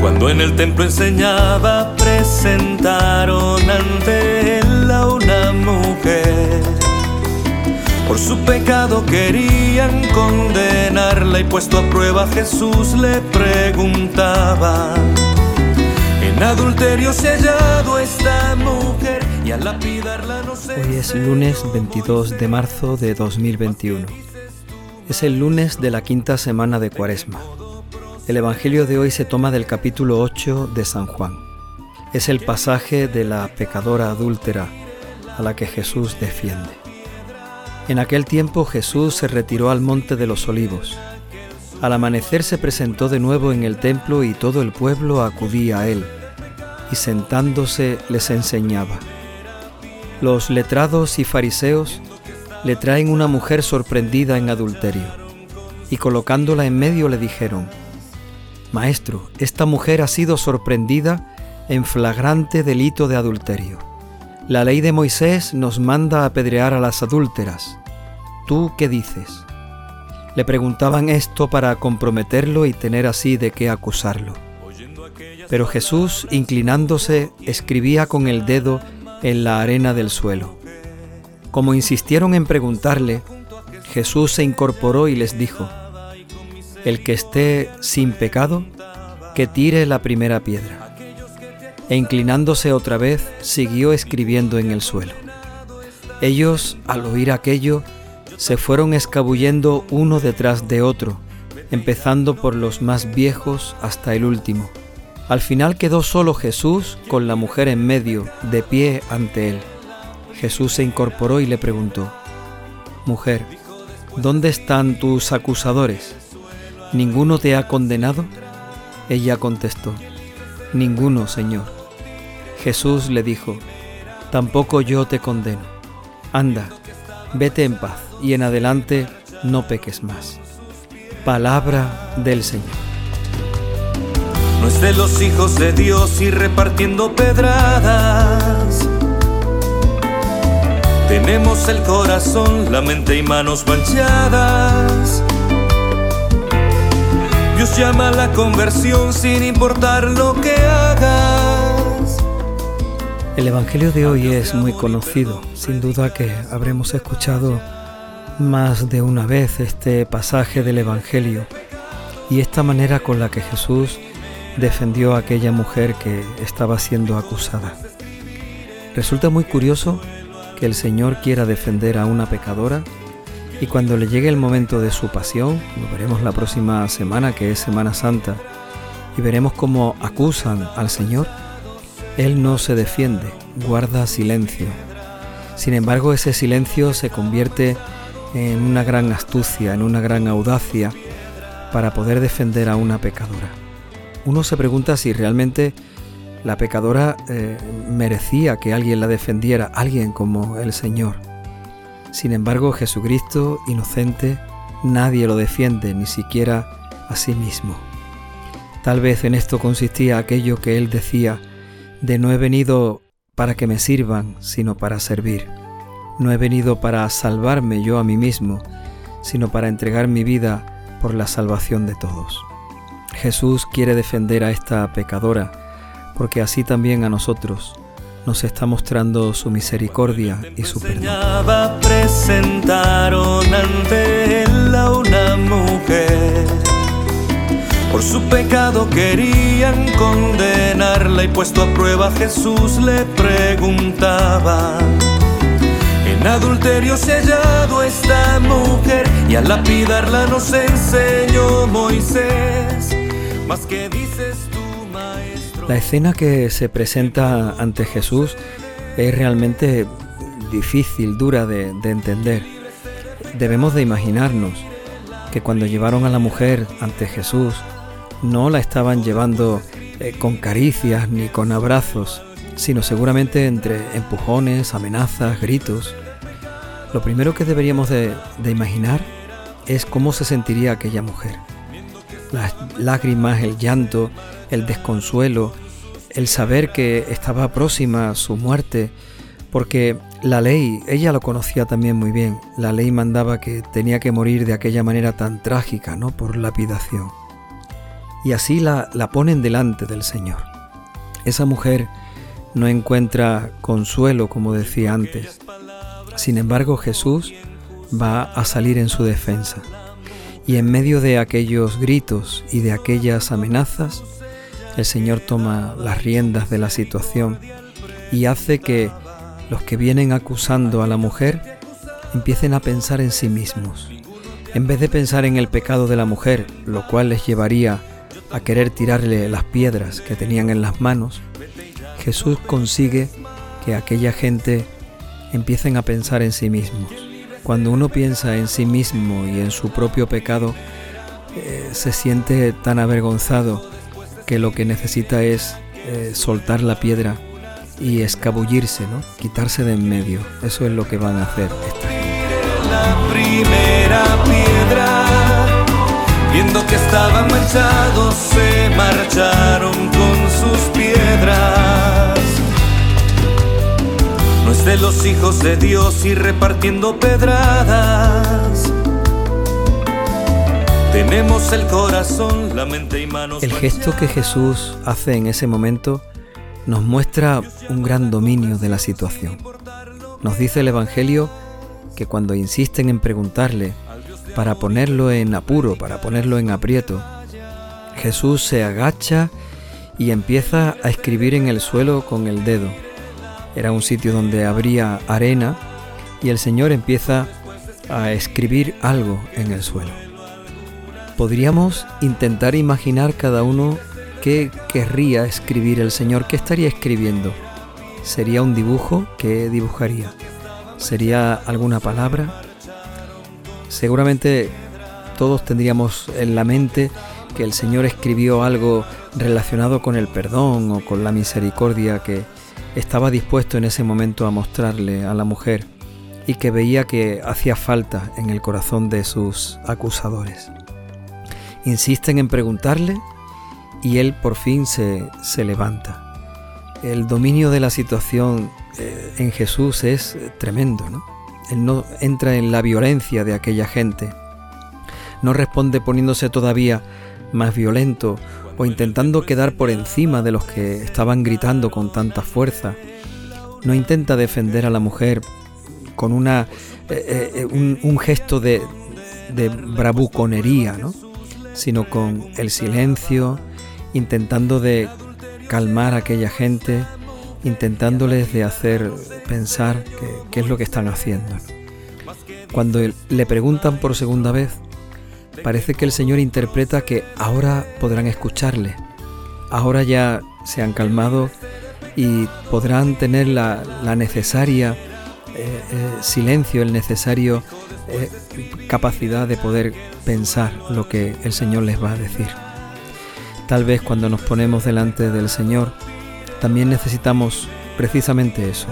Cuando en el templo enseñaba, presentaron ante él a una mujer. Por su pecado querían condenarla y puesto a prueba Jesús le preguntaba. En adulterio se ha hallado esta mujer y al lapidarla no se Hoy es lunes 22 de marzo de 2021. Es el lunes de la quinta semana de Cuaresma. El Evangelio de hoy se toma del capítulo 8 de San Juan. Es el pasaje de la pecadora adúltera a la que Jesús defiende. En aquel tiempo Jesús se retiró al monte de los olivos. Al amanecer se presentó de nuevo en el templo y todo el pueblo acudía a él, y sentándose les enseñaba. Los letrados y fariseos le traen una mujer sorprendida en adulterio, y colocándola en medio le dijeron, Maestro, esta mujer ha sido sorprendida en flagrante delito de adulterio. La ley de Moisés nos manda apedrear a las adúlteras. ¿Tú qué dices? Le preguntaban esto para comprometerlo y tener así de qué acusarlo. Pero Jesús, inclinándose, escribía con el dedo en la arena del suelo. Como insistieron en preguntarle, Jesús se incorporó y les dijo, el que esté sin pecado, que tire la primera piedra. E inclinándose otra vez, siguió escribiendo en el suelo. Ellos, al oír aquello, se fueron escabullendo uno detrás de otro, empezando por los más viejos hasta el último. Al final quedó solo Jesús con la mujer en medio, de pie ante él. Jesús se incorporó y le preguntó, Mujer, ¿dónde están tus acusadores? ¿Ninguno te ha condenado? Ella contestó, Ninguno, Señor. Jesús le dijo, Tampoco yo te condeno. Anda, vete en paz y en adelante no peques más. Palabra del Señor. No es de los hijos de Dios y repartiendo pedradas. Tenemos el corazón, la mente y manos manchadas. Dios llama a la conversión sin importar lo que hagas. El Evangelio de hoy es muy conocido, sin duda que habremos escuchado más de una vez este pasaje del Evangelio y esta manera con la que Jesús defendió a aquella mujer que estaba siendo acusada. Resulta muy curioso que el Señor quiera defender a una pecadora y cuando le llegue el momento de su pasión, lo veremos la próxima semana, que es Semana Santa, y veremos cómo acusan al Señor, Él no se defiende, guarda silencio. Sin embargo, ese silencio se convierte en una gran astucia, en una gran audacia para poder defender a una pecadora. Uno se pregunta si realmente la pecadora eh, merecía que alguien la defendiera, alguien como el Señor. Sin embargo, Jesucristo, inocente, nadie lo defiende, ni siquiera a sí mismo. Tal vez en esto consistía aquello que él decía, de no he venido para que me sirvan, sino para servir. No he venido para salvarme yo a mí mismo, sino para entregar mi vida por la salvación de todos. Jesús quiere defender a esta pecadora, porque así también a nosotros nos está mostrando su misericordia y su perdón. presentaron ante él a una mujer. Por su pecado querían condenarla y puesto a prueba Jesús le preguntaba. En adulterio se ha hallado esta mujer y al lapidarla nos enseñó Moisés. Más que dices tú. La escena que se presenta ante Jesús es realmente difícil, dura de, de, entender. Debemos de imaginarnos que cuando llevaron a la mujer ante Jesús, no la estaban llevando eh, con caricias ni con abrazos, sino seguramente entre empujones, amenazas, gritos. Lo primero que deberíamos de, de imaginar es cómo se sentiría aquella mujer. Las lágrimas, el llanto, el desconsuelo, el saber que estaba próxima su muerte, porque la ley, ella lo conocía también muy bien, la ley mandaba que tenía que morir de aquella manera tan trágica, ¿no? Por lapidación. y así la, la ponen delante del Señor. Esa mujer no encuentra consuelo, como decía antes. Sin embargo, Jesús va a salir en su defensa. Y en medio de aquellos gritos y de aquellas amenazas, el Señor toma las riendas de la situación y hace que los que vienen acusando a la mujer empiecen a pensar en sí mismos. En vez de pensar en el pecado de la mujer, lo cual les llevaría a querer tirarle las piedras que tenían en las manos, Jesús consigue que aquella gente empiecen a pensar en sí mismos. Cuando uno piensa en sí mismo y en su propio pecado, eh, se siente tan avergonzado que lo que necesita es eh, soltar la piedra y escabullirse, ¿no? quitarse de en medio. Eso es lo que van a hacer. La primera piedra, viendo que estaban manchados, se marcharon con sus piedras. De los hijos de Dios y repartiendo pedradas. Tenemos el corazón, la mente y manos. El gesto que Jesús hace en ese momento nos muestra un gran dominio de la situación. Nos dice el Evangelio que cuando insisten en preguntarle para ponerlo en apuro, para ponerlo en aprieto, Jesús se agacha y empieza a escribir en el suelo con el dedo. Era un sitio donde habría arena y el Señor empieza a escribir algo en el suelo. Podríamos intentar imaginar cada uno ¿Qué querría escribir el Señor? ¿Qué estaría escribiendo? ¿Sería un dibujo? ¿Qué dibujaría? ¿Sería alguna palabra? Seguramente todos tendríamos en la mente que el Señor escribió algo relacionado con el perdón o con la misericordia que estaba dispuesto en ese momento a mostrarle a la mujer y que veía que hacía falta en el corazón de sus acusadores. Insisten en preguntarle y él por fin se, levanta. El dominio de la situación eh, en Jesús es tremendo, ¿no? Él no entra en la violencia de aquella gente, no responde poniéndose todavía más violento o intentando quedar por encima de los que estaban gritando con tanta fuerza. No intenta defender a la mujer con una, eh, eh, un, gesto de, de bravuconería, ¿no? sino con el silencio, intentando de calmar a aquella gente, intentándoles de hacer pensar qué es lo que están haciendo. Cuando le preguntan por segunda vez, parece que el Señor interpreta que ahora podrán escucharle, ahora ya se han calmado y podrán tener la, necesaria eh, eh, silencio, el necesario eh, capacidad de poder pensar lo que el Señor les va a decir. Tal vez cuando nos ponemos delante del Señor, también necesitamos precisamente eso,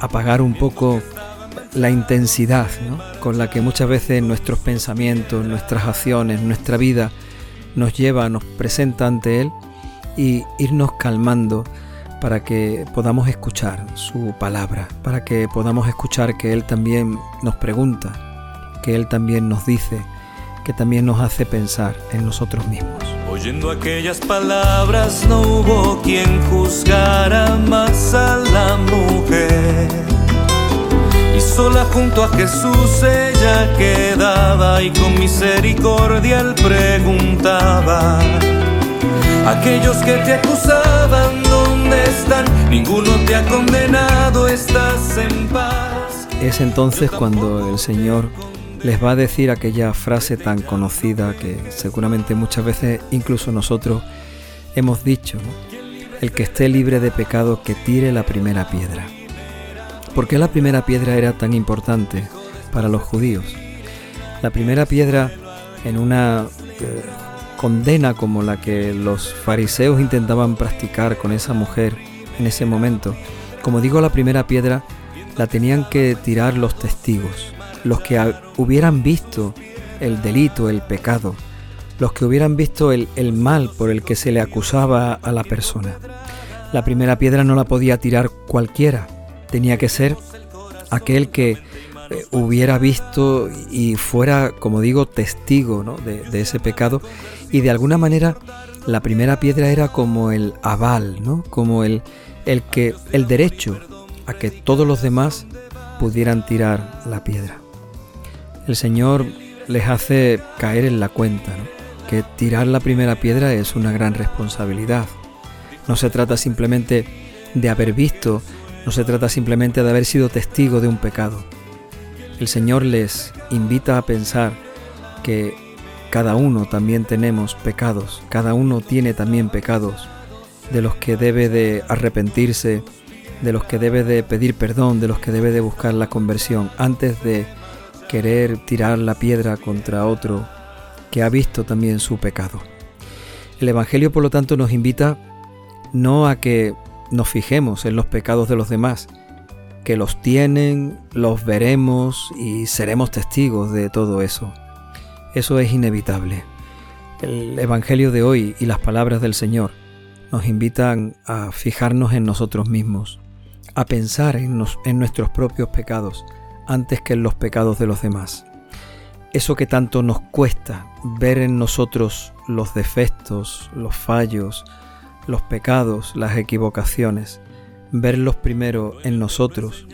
apagar un poco la intensidad con la que muchas veces nuestros pensamientos, nuestras acciones, nuestra vida nos lleva, nos presenta ante Él y irnos calmando para que podamos escuchar su palabra, para que podamos escuchar que Él también nos pregunta, que Él también nos dice, que también nos hace pensar en nosotros mismos. Oyendo aquellas palabras no hubo quien juzgara más a la mujer. Sola junto a Jesús ella quedaba y con misericordia él preguntaba. Aquellos que te acusaban, ¿dónde están? Ninguno te ha condenado, estás en paz. Es entonces cuando el Señor les va a decir aquella frase tan conocida que seguramente muchas veces incluso nosotros hemos dicho, el que esté libre de pecado que tire la primera piedra. ¿Por qué la primera piedra era tan importante para los judíos? La primera piedra en una eh, condena como la que los fariseos intentaban practicar con esa mujer en ese momento, como digo, la primera piedra la tenían que tirar los testigos, los que hubieran visto el delito, el pecado, los que hubieran visto el, mal por el que se le acusaba a la persona. La primera piedra no la podía tirar cualquiera, tenía que ser aquel que eh, hubiera visto y fuera, como digo, testigo de, ese pecado Y de alguna manera la primera piedra era como el aval, ¿no? Como el, el que el derecho a que todos los demás pudieran tirar la piedra. El Señor les hace caer en la cuenta, que tirar la primera piedra es una gran responsabilidad. No se trata simplemente de haber visto, no se trata simplemente de haber sido testigo de un pecado. El Señor les invita a pensar que cada uno también tenemos pecados, cada uno tiene también pecados de los que debe de arrepentirse, de los que debe de pedir perdón, de los que debe de buscar la conversión, antes de querer tirar la piedra contra otro que ha visto también su pecado. El Evangelio, por lo tanto, nos invita no a que nos fijemos en los pecados de los demás, que los tienen, los veremos y seremos testigos de todo eso. Eso es inevitable. El Evangelio de hoy y las palabras del Señor nos invitan a fijarnos en nosotros mismos, a pensar en, nuestros propios pecados antes que en los pecados de los demás. Eso que tanto nos cuesta ver en nosotros los defectos, los fallos, los pecados, las equivocaciones, verlos primero en nosotros,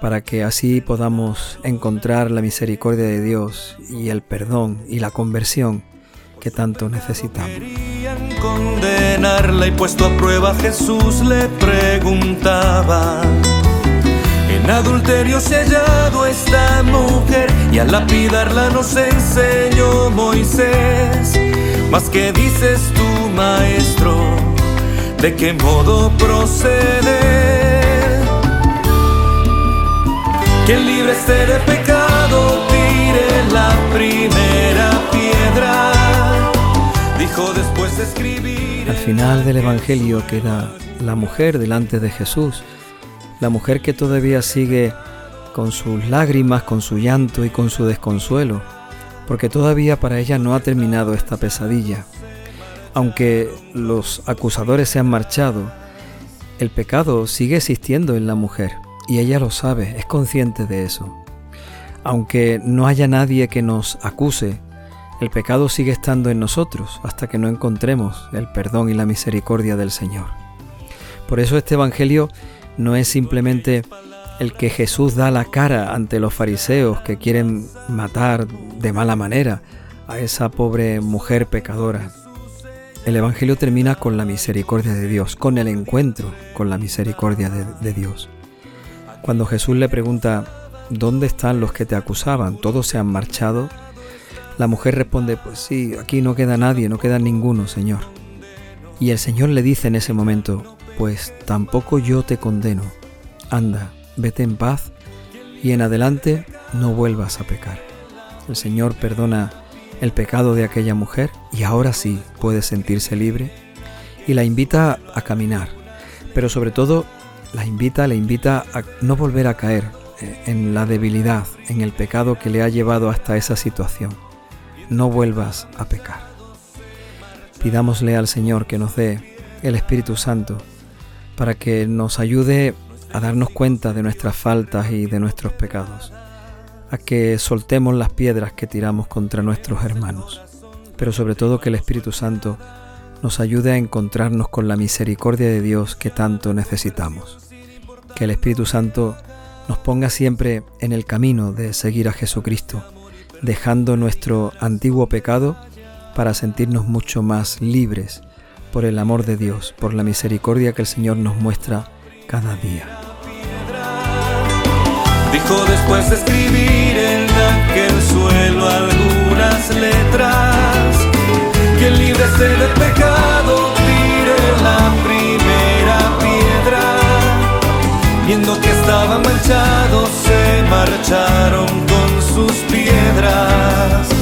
para que así podamos encontrar la misericordia de Dios y el perdón y la conversión que tanto necesitamos. Querían condenarla y puesto a prueba Jesús le preguntaba. En adulterio sellado esta mujer y al lapidarla nos enseñó Moisés. Mas que dices tú, maestro, de qué modo proceder. Quien libre esté de pecado, tire la primera piedra. Dijo después de escribir. Al final del Evangelio queda la mujer delante de Jesús, la mujer que todavía sigue con sus lágrimas, con su llanto y con su desconsuelo, porque todavía para ella no ha terminado esta pesadilla. Aunque los acusadores se han marchado, el pecado sigue existiendo en la mujer y ella lo sabe, es consciente de eso. Aunque no haya nadie que nos acuse, el pecado sigue estando en nosotros hasta que no encontremos el perdón y la misericordia del Señor. Por eso este Evangelio no es simplemente el que Jesús da la cara ante los fariseos que quieren matar de mala manera a esa pobre mujer pecadora. El Evangelio termina con la misericordia de Dios, con el encuentro con la misericordia de, Dios. Cuando Jesús le pregunta, ¿dónde están los que te acusaban? ¿Todos se han marchado? La mujer responde, pues sí, aquí no queda nadie, no queda ninguno, Señor. Y el Señor le dice en ese momento, pues tampoco yo te condeno. Anda, vete en paz y en adelante no vuelvas a pecar. El Señor perdona el pecado de aquella mujer y ahora sí puede sentirse libre y la invita a caminar, pero sobre todo la invita, invita a no volver a caer eh, en la debilidad, en el pecado que le ha llevado hasta esa situación. No vuelvas a pecar. Pidámosle al Señor que nos dé el Espíritu Santo para que nos ayude a darnos cuenta de nuestras faltas y de nuestros pecados a que soltemos las piedras que tiramos contra nuestros hermanos, pero sobre todo que el Espíritu Santo nos ayude a encontrarnos con la misericordia de Dios que tanto necesitamos. Que el Espíritu Santo nos ponga siempre en el camino de seguir a Jesucristo, dejando nuestro antiguo pecado para sentirnos mucho más libres por el amor de Dios, por la misericordia que el Señor nos muestra cada día dijo después de escribir en aquel suelo algunas letras. Quien libre esté de pecado, tire la primera piedra. Viendo que estaba manchado, se marcharon con sus piedras.